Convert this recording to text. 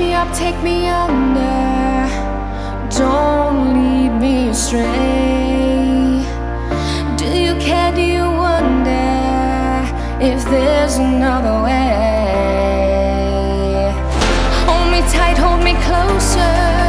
me up, take me under. Don't lead me astray. Do you care? Do you wonder if there's another way? Hold me tight, hold me closer.